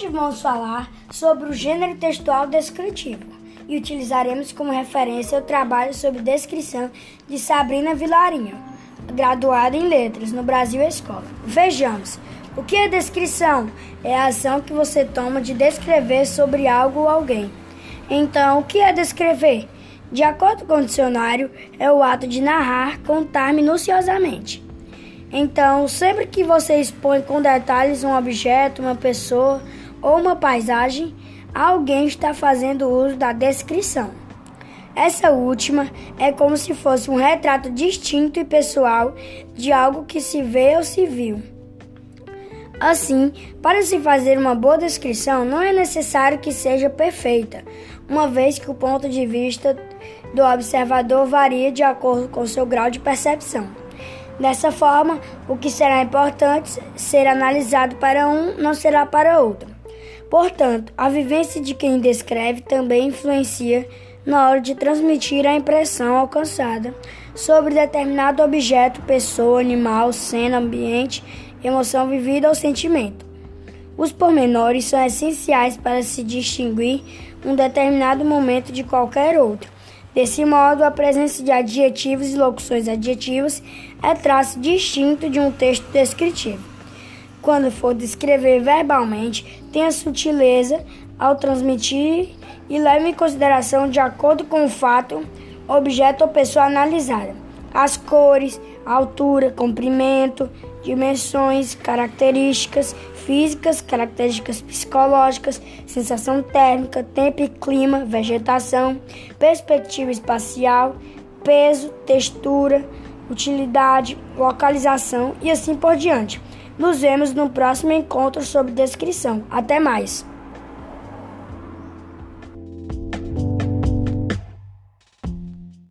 Hoje vamos falar sobre o gênero textual descritivo e utilizaremos como referência o trabalho sobre descrição de Sabrina Vilarinho, graduada em Letras no Brasil Escola. Vejamos. O que é descrição? É a ação que você toma de descrever sobre algo ou alguém. Então, o que é descrever? De acordo com o dicionário, é o ato de narrar, contar minuciosamente. Então, sempre que você expõe com detalhes um objeto, uma pessoa ou uma paisagem, alguém está fazendo uso da descrição. Essa última é como se fosse um retrato distinto e pessoal de algo que se vê ou se viu. Assim, para se fazer uma boa descrição, não é necessário que seja perfeita, uma vez que o ponto de vista do observador varia de acordo com seu grau de percepção. Dessa forma, o que será importante ser analisado para um não será para outro. Portanto, a vivência de quem descreve também influencia na hora de transmitir a impressão alcançada sobre determinado objeto, pessoa, animal, cena, ambiente, emoção vivida ou sentimento. Os pormenores são essenciais para se distinguir um determinado momento de qualquer outro. Desse modo, a presença de adjetivos e locuções adjetivas é traço distinto de um texto descritivo. Quando for descrever verbalmente, tenha sutileza ao transmitir e leve em consideração, de acordo com o fato, objeto ou pessoa analisada, as cores, altura, comprimento, dimensões, características físicas, características psicológicas, sensação térmica, tempo e clima, vegetação, perspectiva espacial, peso, textura, utilidade, localização e assim por diante. Nos vemos no próximo encontro sobre descrição. Até mais!